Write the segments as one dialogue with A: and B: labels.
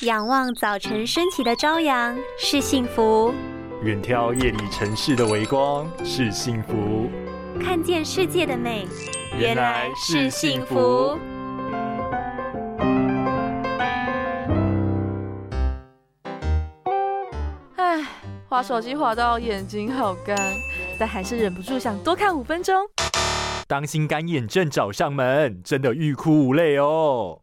A: 仰望早晨升起的朝阳是幸福，
B: 远眺夜里城市的微光是幸福，
A: 看见世界的美
B: 原来是幸福。
C: 唉，滑手机滑到眼睛好干，但还是忍不住想多看五分钟。
B: 当心干眼症找上门，真的欲哭无泪哦。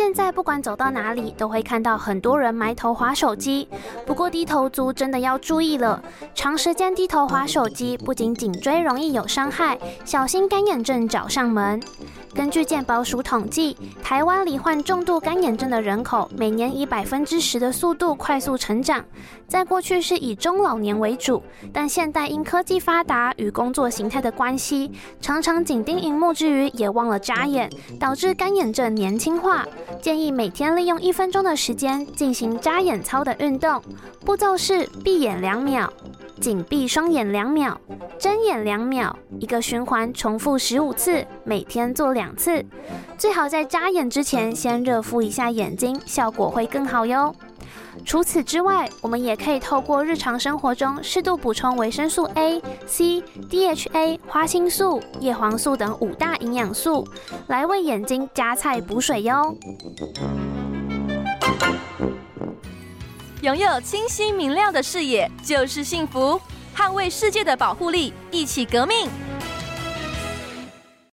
D: 现在不管走到哪里，都会看到很多人埋头划手机。不过低头族真的要注意了，长时间低头划手机，不仅颈椎容易有伤害，小心干眼症找上门。根据健保署统计，台湾罹患重度干眼症的人口每年以百分之十的速度快速成长。在过去是以中老年为主，但现代因科技发达与工作形态的关系，常常紧盯荧幕之余也忘了眨眼，导致干眼症年轻化。建议每天利用一分钟的时间进行眨眼操的运动，步骤是闭眼两秒。紧闭双眼两秒，睁眼两秒，一个循环重复十五次，每天做两次。最好在眨眼之前先热敷一下眼睛，效果会更好哟。除此之外，我们也可以透过日常生活中适度补充维生素 A、C、DHA、花青素、叶黄素等五大营养素，来为眼睛加菜补水哟。
C: 拥有清晰明亮的视野就是幸福，捍卫世界的保护力，一起革命。